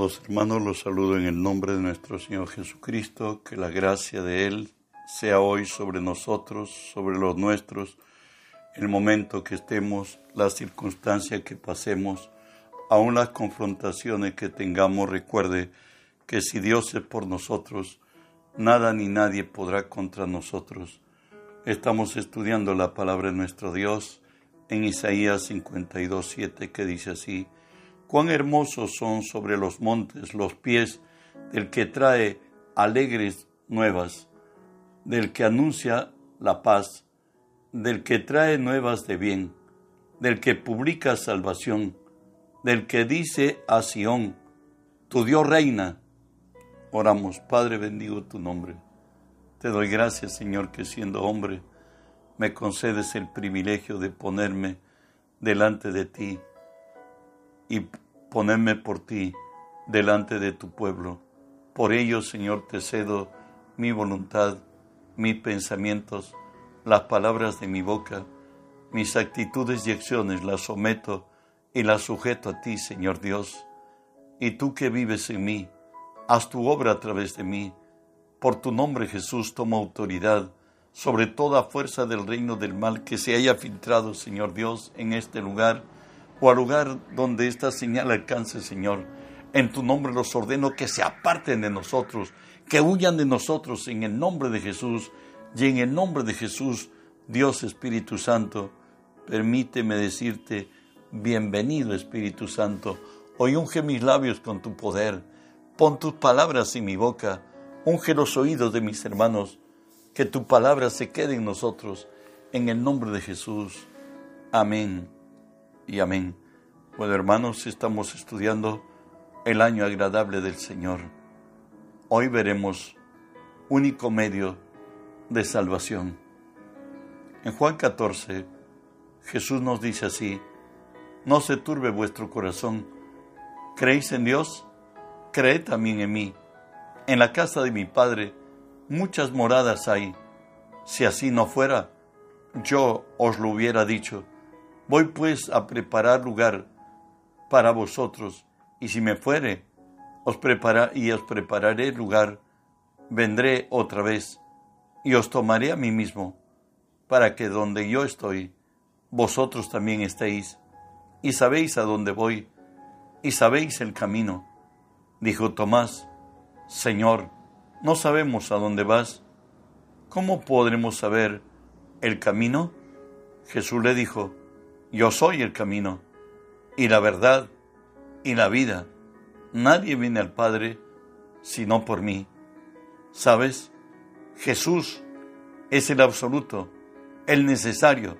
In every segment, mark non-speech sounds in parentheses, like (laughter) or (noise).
Amados hermanos, los saludo en el nombre de nuestro Señor Jesucristo, que la gracia de Él sea hoy sobre nosotros, sobre los nuestros, el momento que estemos, la circunstancia que pasemos, aun las confrontaciones que tengamos, recuerde que si Dios es por nosotros, nada ni nadie podrá contra nosotros. Estamos estudiando la palabra de nuestro Dios en Isaías 52, 7, que dice así, Cuán hermosos son sobre los montes los pies del que trae alegres nuevas, del que anuncia la paz, del que trae nuevas de bien, del que publica salvación, del que dice a Sión, tu Dios reina. Oramos, Padre, bendigo tu nombre. Te doy gracias, Señor, que siendo hombre, me concedes el privilegio de ponerme delante de ti y ponerme por ti delante de tu pueblo. Por ello, Señor, te cedo mi voluntad, mis pensamientos, las palabras de mi boca, mis actitudes y acciones las someto y las sujeto a ti, Señor Dios. Y tú que vives en mí, haz tu obra a través de mí. Por tu nombre, Jesús, toma autoridad sobre toda fuerza del reino del mal que se haya filtrado, Señor Dios, en este lugar o al lugar donde esta señal alcance, Señor. En tu nombre los ordeno que se aparten de nosotros, que huyan de nosotros en el nombre de Jesús. Y en el nombre de Jesús, Dios Espíritu Santo, permíteme decirte, bienvenido Espíritu Santo. Hoy unge mis labios con tu poder. Pon tus palabras en mi boca. Unge los oídos de mis hermanos. Que tu palabra se quede en nosotros. En el nombre de Jesús. Amén y amén. Bueno, hermanos, estamos estudiando el año agradable del Señor. Hoy veremos único medio de salvación. En Juan 14, Jesús nos dice así, no se turbe vuestro corazón, creéis en Dios, creed también en mí. En la casa de mi Padre muchas moradas hay. Si así no fuera, yo os lo hubiera dicho Voy pues a preparar lugar para vosotros, y si me fuere, os prepara y os prepararé lugar, vendré otra vez, y os tomaré a mí mismo, para que donde yo estoy, vosotros también estéis, y sabéis a dónde voy, y sabéis el camino. Dijo Tomás, Señor, no sabemos a dónde vas, ¿cómo podremos saber el camino? Jesús le dijo, yo soy el camino y la verdad y la vida. Nadie viene al Padre sino por mí. ¿Sabes? Jesús es el absoluto, el necesario,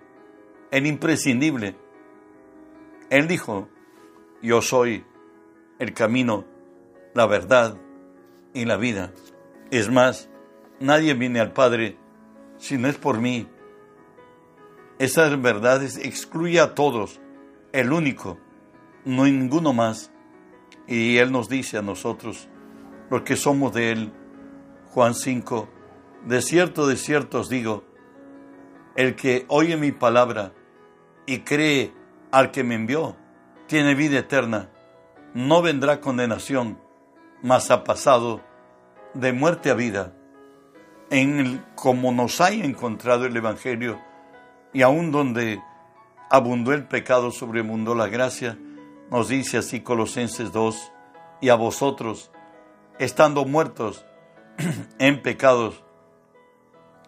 el imprescindible. Él dijo, yo soy el camino, la verdad y la vida. Es más, nadie viene al Padre si no es por mí esas verdades excluye a todos, el único, no ninguno más. Y Él nos dice a nosotros, los que somos de Él, Juan 5, de cierto, de cierto os digo, el que oye mi palabra y cree al que me envió, tiene vida eterna, no vendrá condenación, mas ha pasado de muerte a vida. En el, como nos haya encontrado el Evangelio, y aún donde abundó el pecado, sobreabundó la gracia, nos dice así Colosenses 2, y a vosotros, estando muertos (clears throat) en pecados,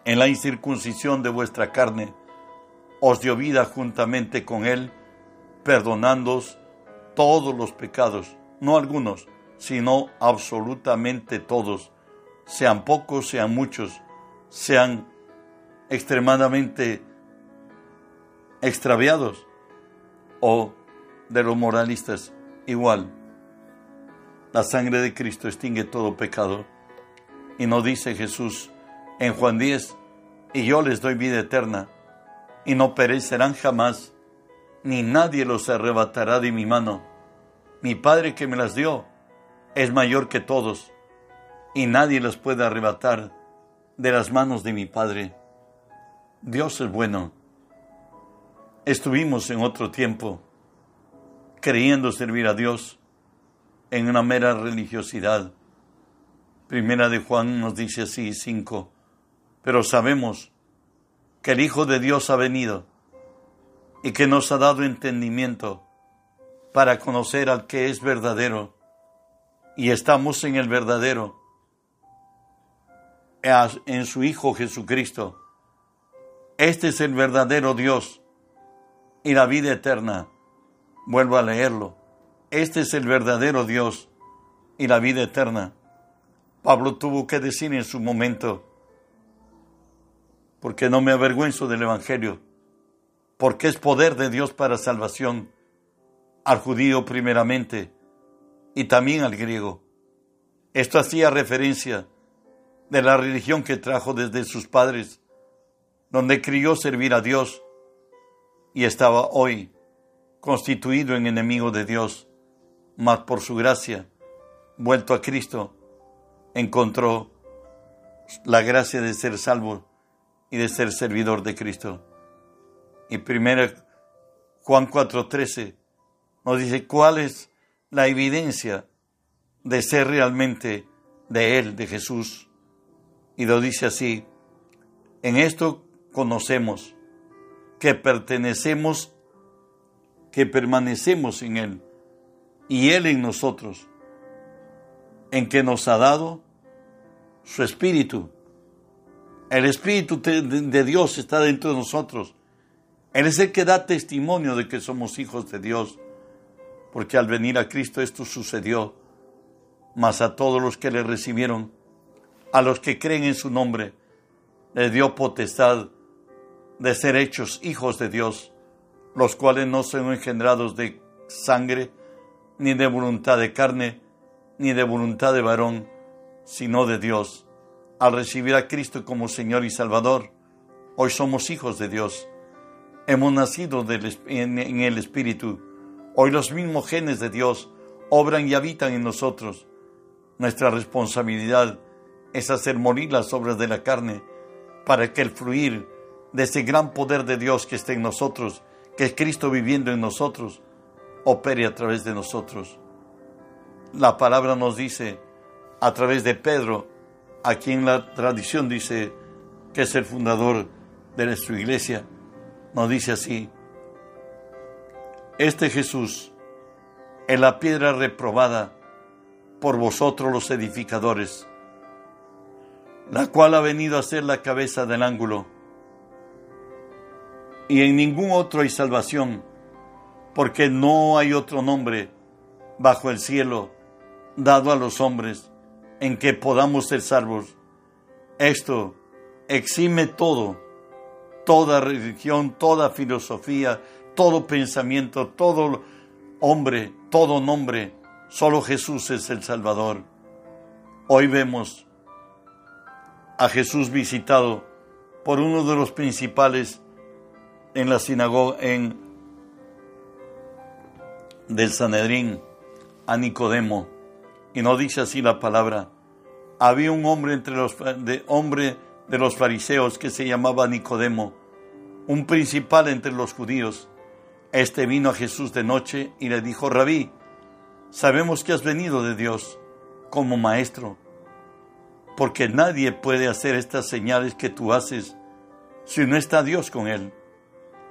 en la incircuncisión de vuestra carne, os dio vida juntamente con Él, perdonándoos todos los pecados, no algunos, sino absolutamente todos, sean pocos, sean muchos, sean extremadamente extraviados o de los moralistas igual. La sangre de Cristo extingue todo pecado. Y no dice Jesús en Juan 10, y yo les doy vida eterna, y no perecerán jamás, ni nadie los arrebatará de mi mano. Mi Padre que me las dio es mayor que todos, y nadie las puede arrebatar de las manos de mi Padre. Dios es bueno Estuvimos en otro tiempo creyendo servir a Dios. en una mera religiosidad. Primera de Juan nos dice así, cinco, pero sabemos que el Hijo de Dios ha venido y que nos ha dado entendimiento para conocer al que es verdadero y estamos en el verdadero, en su Hijo Jesucristo. Este es el verdadero Dios y la vida eterna. Vuelvo a leerlo. Este es el verdadero Dios y la vida eterna. Pablo tuvo que decir en su momento, porque no me avergüenzo del Evangelio, porque es poder de Dios para salvación al judío primeramente y también al griego. Esto hacía referencia de la religión que trajo desde sus padres, donde crió servir a Dios y estaba hoy constituido en enemigo de Dios, mas por su gracia, vuelto a Cristo, encontró la gracia de ser salvo y de ser servidor de Cristo. Y primero Juan 4:13 nos dice cuál es la evidencia de ser realmente de Él, de Jesús. Y lo dice así, en esto conocemos que pertenecemos, que permanecemos en Él y Él en nosotros, en que nos ha dado su Espíritu. El Espíritu de Dios está dentro de nosotros. Él es el que da testimonio de que somos hijos de Dios, porque al venir a Cristo esto sucedió, mas a todos los que le recibieron, a los que creen en su nombre, le dio potestad de ser hechos hijos de Dios, los cuales no son engendrados de sangre, ni de voluntad de carne, ni de voluntad de varón, sino de Dios. Al recibir a Cristo como Señor y Salvador, hoy somos hijos de Dios. Hemos nacido en el Espíritu. Hoy los mismos genes de Dios obran y habitan en nosotros. Nuestra responsabilidad es hacer morir las obras de la carne para que el fluir de ese gran poder de Dios que está en nosotros, que es Cristo viviendo en nosotros, opere a través de nosotros. La palabra nos dice, a través de Pedro, a quien la tradición dice que es el fundador de nuestra iglesia, nos dice así, este Jesús es la piedra reprobada por vosotros los edificadores, la cual ha venido a ser la cabeza del ángulo y en ningún otro hay salvación, porque no hay otro nombre bajo el cielo dado a los hombres en que podamos ser salvos. Esto exime todo, toda religión, toda filosofía, todo pensamiento, todo hombre, todo nombre. Solo Jesús es el Salvador. Hoy vemos a Jesús visitado por uno de los principales en la sinagoga en, del Sanedrín a Nicodemo. Y no dice así la palabra. Había un hombre entre los de, hombre de los fariseos que se llamaba Nicodemo, un principal entre los judíos. Este vino a Jesús de noche y le dijo, Rabí, sabemos que has venido de Dios como maestro, porque nadie puede hacer estas señales que tú haces si no está Dios con él.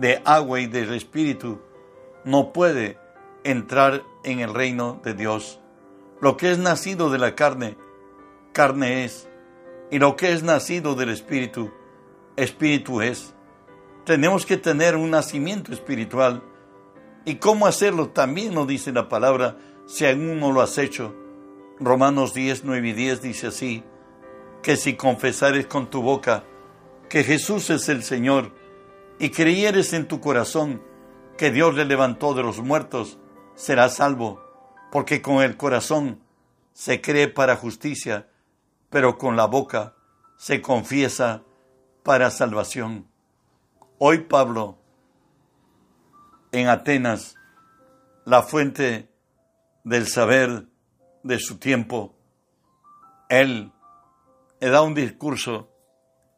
de agua y del Espíritu no puede entrar en el reino de Dios. Lo que es nacido de la carne, carne es. Y lo que es nacido del Espíritu, Espíritu es. Tenemos que tener un nacimiento espiritual. ¿Y cómo hacerlo? También nos dice la palabra, si aún no lo has hecho. Romanos 10, 9 y 10 dice así, que si confesares con tu boca que Jesús es el Señor, y creyeres en tu corazón que Dios le levantó de los muertos, serás salvo, porque con el corazón se cree para justicia, pero con la boca se confiesa para salvación. Hoy Pablo, en Atenas, la fuente del saber de su tiempo, él le da un discurso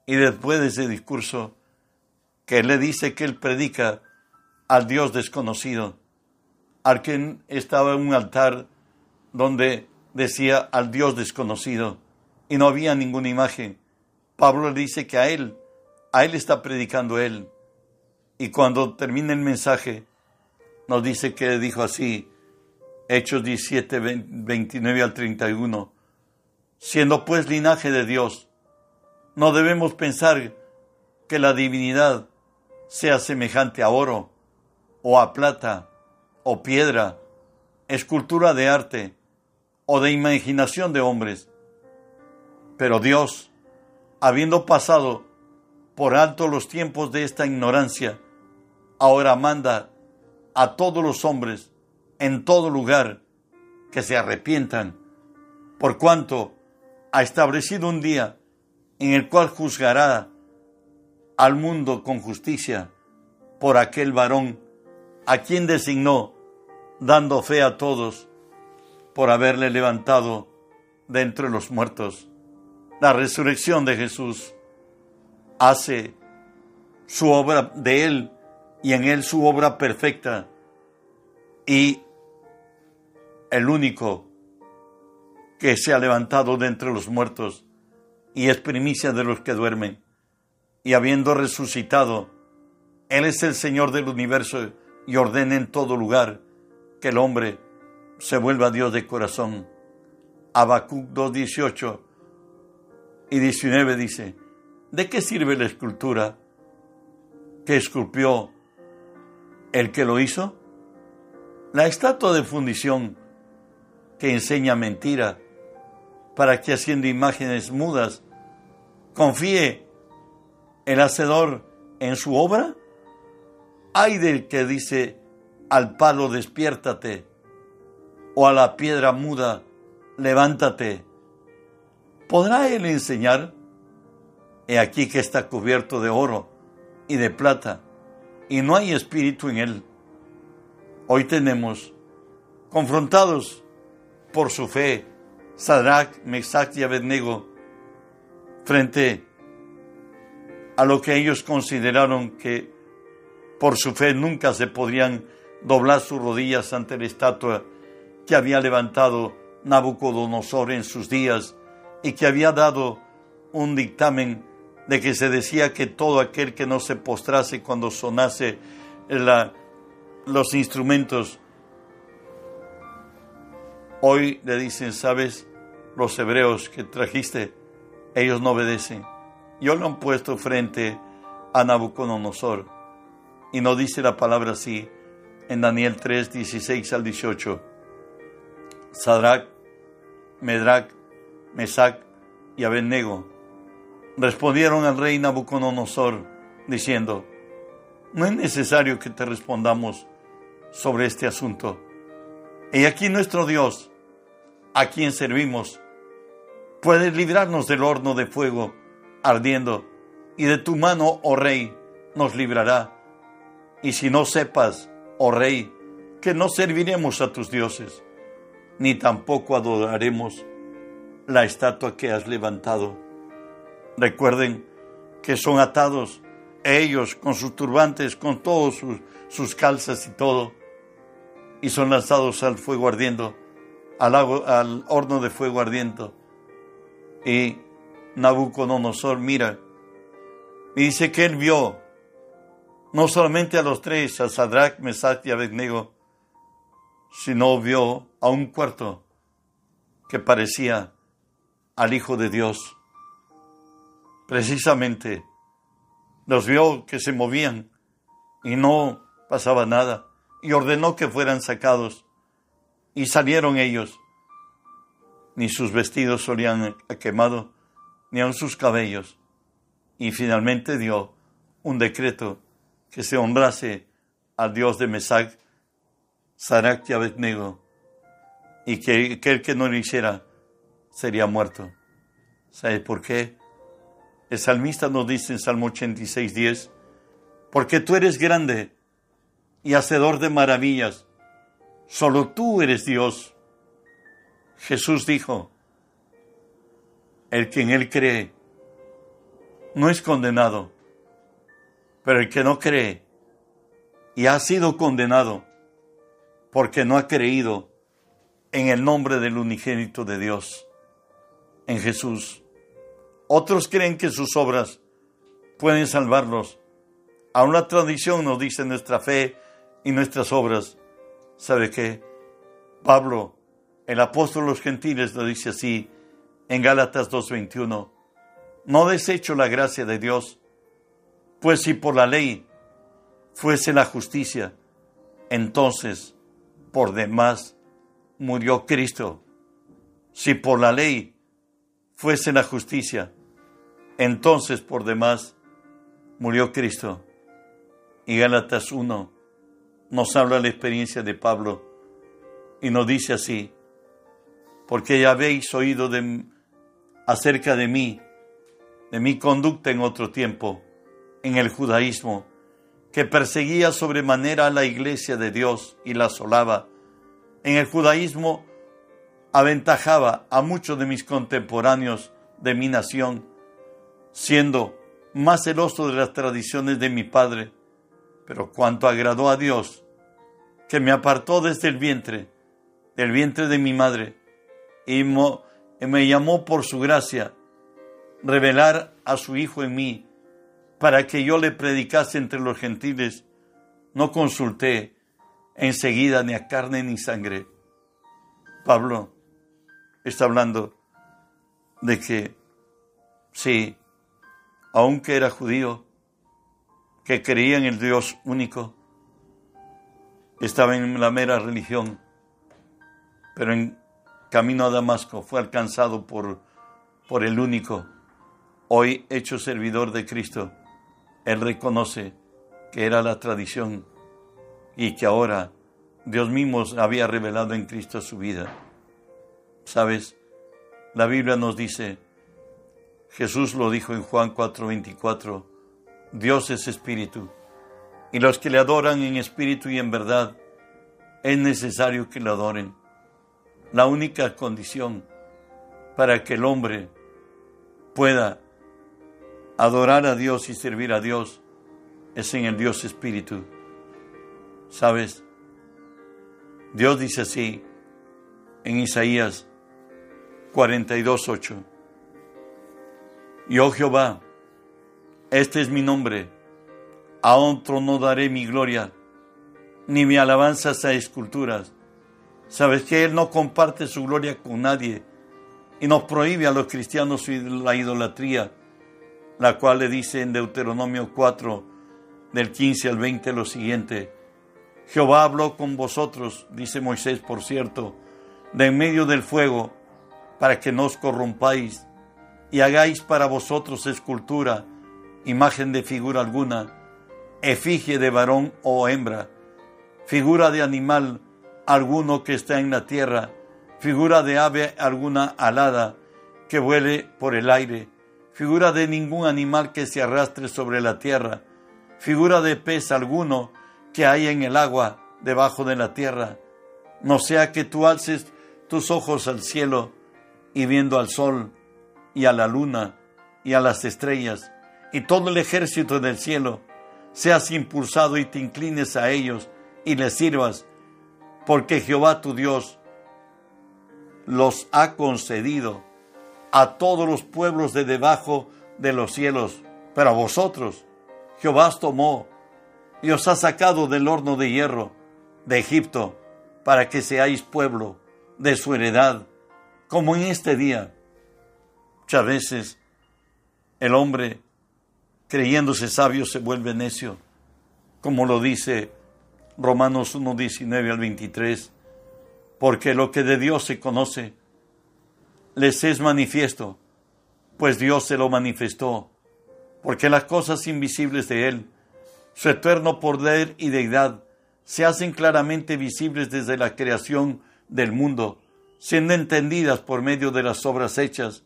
y después de ese discurso que le dice que él predica al Dios desconocido, al que estaba en un altar donde decía al Dios desconocido y no había ninguna imagen. Pablo le dice que a él, a él está predicando él. Y cuando termina el mensaje, nos dice que dijo así, Hechos 17, 29 al 31, siendo pues linaje de Dios, no debemos pensar que la divinidad sea semejante a oro, o a plata, o piedra, escultura de arte, o de imaginación de hombres. Pero Dios, habiendo pasado por alto los tiempos de esta ignorancia, ahora manda a todos los hombres en todo lugar que se arrepientan, por cuanto ha establecido un día en el cual juzgará al mundo con justicia por aquel varón a quien designó, dando fe a todos por haberle levantado de entre los muertos. La resurrección de Jesús hace su obra de Él y en Él su obra perfecta y el único que se ha levantado de entre los muertos y es primicia de los que duermen. Y habiendo resucitado, Él es el Señor del universo y ordena en todo lugar que el hombre se vuelva Dios de corazón. Habacuc 2, 18 y 19 dice, ¿de qué sirve la escultura que esculpió el que lo hizo? La estatua de fundición que enseña mentira para que haciendo imágenes mudas confíe el hacedor en su obra? Hay del que dice al palo despiértate o a la piedra muda, levántate. ¿Podrá él enseñar? He aquí que está cubierto de oro y de plata, y no hay espíritu en él. Hoy tenemos, confrontados por su fe, Sadrach, Mesach y Abednego, frente a lo que ellos consideraron que por su fe nunca se podrían doblar sus rodillas ante la estatua que había levantado Nabucodonosor en sus días y que había dado un dictamen de que se decía que todo aquel que no se postrase cuando sonase los instrumentos, hoy le dicen, sabes, los hebreos que trajiste, ellos no obedecen. Yo lo han puesto frente a Nabucodonosor. Y no dice la palabra así en Daniel 3, 16 al 18. Sadrach, Medrach, Mesac y Abednego respondieron al rey Nabucodonosor diciendo, no es necesario que te respondamos sobre este asunto. Y aquí nuestro Dios, a quien servimos, puede librarnos del horno de fuego ardiendo, y de tu mano, oh rey, nos librará. Y si no sepas, oh rey, que no serviremos a tus dioses, ni tampoco adoraremos la estatua que has levantado. Recuerden que son atados ellos con sus turbantes, con todos sus, sus calzas y todo, y son lanzados al fuego ardiendo, al, al horno de fuego ardiendo. Y Nabucodonosor mira y dice que él vio no solamente a los tres, a Sadrach, Mesach y Abednego, sino vio a un cuarto que parecía al Hijo de Dios. Precisamente los vio que se movían y no pasaba nada y ordenó que fueran sacados y salieron ellos. Ni sus vestidos solían quemado, ni aun sus cabellos. Y finalmente dio un decreto que se honrase al Dios de Mesac Sarak y Abednego, y que aquel que no lo hiciera sería muerto. ¿Sabe por qué? El salmista nos dice en Salmo 86, 10, porque tú eres grande y hacedor de maravillas, solo tú eres Dios. Jesús dijo, el que en él cree no es condenado, pero el que no cree y ha sido condenado porque no ha creído en el nombre del unigénito de Dios, en Jesús. Otros creen que sus obras pueden salvarlos. A una tradición nos dice nuestra fe y nuestras obras. ¿Sabe qué? Pablo, el apóstol de los gentiles, lo dice así en Gálatas 2.21. No desecho la gracia de Dios, pues si por la ley fuese la justicia, entonces por demás murió Cristo. Si por la ley fuese la justicia, entonces por demás murió Cristo. Y Gálatas 1 nos habla la experiencia de Pablo y nos dice así, porque ya habéis oído de, acerca de mí, de mi conducta en otro tiempo, en el judaísmo, que perseguía sobremanera a la iglesia de Dios y la asolaba. En el judaísmo aventajaba a muchos de mis contemporáneos de mi nación, siendo más celoso de las tradiciones de mi padre, pero cuanto agradó a Dios, que me apartó desde el vientre, del vientre de mi madre, y me llamó por su gracia, revelar a su Hijo en mí, para que yo le predicase entre los gentiles, no consulté enseguida ni a carne ni sangre. Pablo está hablando de que sí, aunque era judío, que creía en el Dios único, estaba en la mera religión, pero en camino a Damasco fue alcanzado por, por el único, hoy hecho servidor de Cristo él reconoce que era la tradición y que ahora Dios mismo había revelado en Cristo su vida. ¿Sabes? La Biblia nos dice, Jesús lo dijo en Juan 4:24, Dios es espíritu, y los que le adoran en espíritu y en verdad, es necesario que le adoren. La única condición para que el hombre pueda adorar a Dios y servir a Dios es en el Dios Espíritu. ¿Sabes? Dios dice así en Isaías 42.8. Yo Jehová, este es mi nombre, a otro no daré mi gloria, ni mi alabanza a esculturas. Sabes que Él no comparte su gloria con nadie y nos prohíbe a los cristianos la idolatría la cual le dice en Deuteronomio 4, del 15 al 20, lo siguiente. Jehová habló con vosotros, dice Moisés, por cierto, de en medio del fuego, para que no os corrompáis y hagáis para vosotros escultura, imagen de figura alguna, efigie de varón o hembra, figura de animal alguno que está en la tierra, figura de ave alguna alada que vuele por el aire, figura de ningún animal que se arrastre sobre la tierra, figura de pez alguno que hay en el agua debajo de la tierra. No sea que tú alces tus ojos al cielo y viendo al sol y a la luna y a las estrellas y todo el ejército del cielo, seas impulsado y te inclines a ellos y les sirvas, porque Jehová tu Dios los ha concedido a todos los pueblos de debajo de los cielos. Pero a vosotros Jehová os tomó y os ha sacado del horno de hierro de Egipto para que seáis pueblo de su heredad, como en este día. Muchas veces el hombre, creyéndose sabio, se vuelve necio, como lo dice Romanos 1, 19 al 23, porque lo que de Dios se conoce, les es manifiesto, pues Dios se lo manifestó, porque las cosas invisibles de Él, su eterno poder y deidad, se hacen claramente visibles desde la creación del mundo, siendo entendidas por medio de las obras hechas,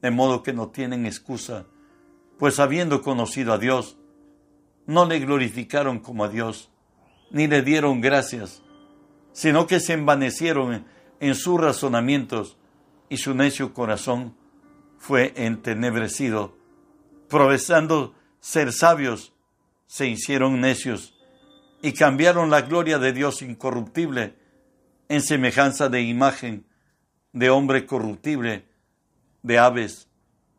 de modo que no tienen excusa, pues habiendo conocido a Dios, no le glorificaron como a Dios, ni le dieron gracias, sino que se envanecieron en sus razonamientos y su necio corazón fue entenebrecido. Profesando ser sabios, se hicieron necios y cambiaron la gloria de Dios incorruptible en semejanza de imagen de hombre corruptible, de aves,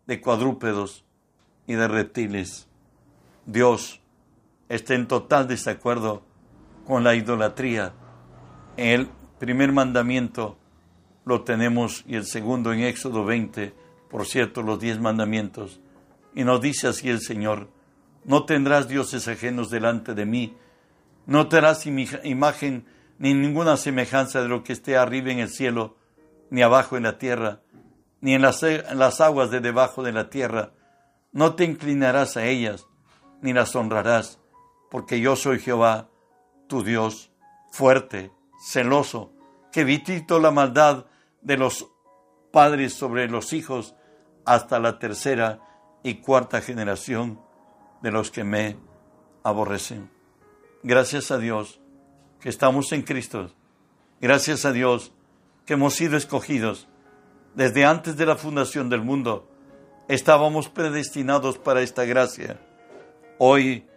de cuadrúpedos y de reptiles. Dios está en total desacuerdo con la idolatría. El primer mandamiento lo tenemos y el segundo en Éxodo 20, por cierto, los diez mandamientos. Y nos dice así el Señor, no tendrás dioses ajenos delante de mí, no te harás imagen ni ninguna semejanza de lo que esté arriba en el cielo, ni abajo en la tierra, ni en las, en las aguas de debajo de la tierra. No te inclinarás a ellas, ni las honrarás, porque yo soy Jehová, tu Dios, fuerte, celoso, que vitito la maldad de los padres sobre los hijos hasta la tercera y cuarta generación de los que me aborrecen. Gracias a Dios que estamos en Cristo. Gracias a Dios que hemos sido escogidos desde antes de la fundación del mundo. Estábamos predestinados para esta gracia. Hoy,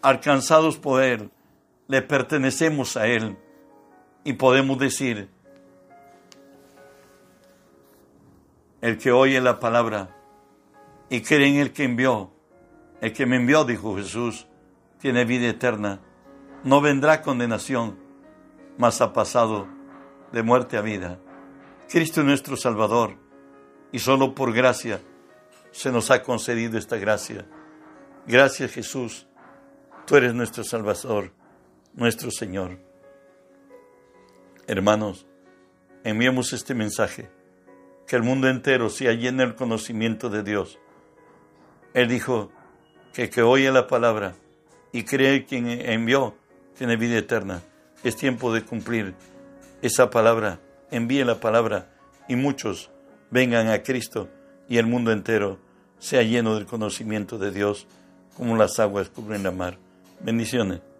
alcanzados por Él, le pertenecemos a Él y podemos decir, el que oye la palabra y cree en el que envió, el que me envió, dijo Jesús, tiene vida eterna, no vendrá condenación, mas ha pasado de muerte a vida. Cristo es nuestro Salvador y solo por gracia se nos ha concedido esta gracia. Gracias Jesús, tú eres nuestro Salvador, nuestro Señor. Hermanos, enviemos este mensaje, que el mundo entero sea lleno del conocimiento de Dios. Él dijo que que oye la palabra y cree quien envió tiene vida eterna. Es tiempo de cumplir esa palabra. Envíe la palabra y muchos vengan a Cristo y el mundo entero sea lleno del conocimiento de Dios como las aguas cubren la mar. Bendiciones.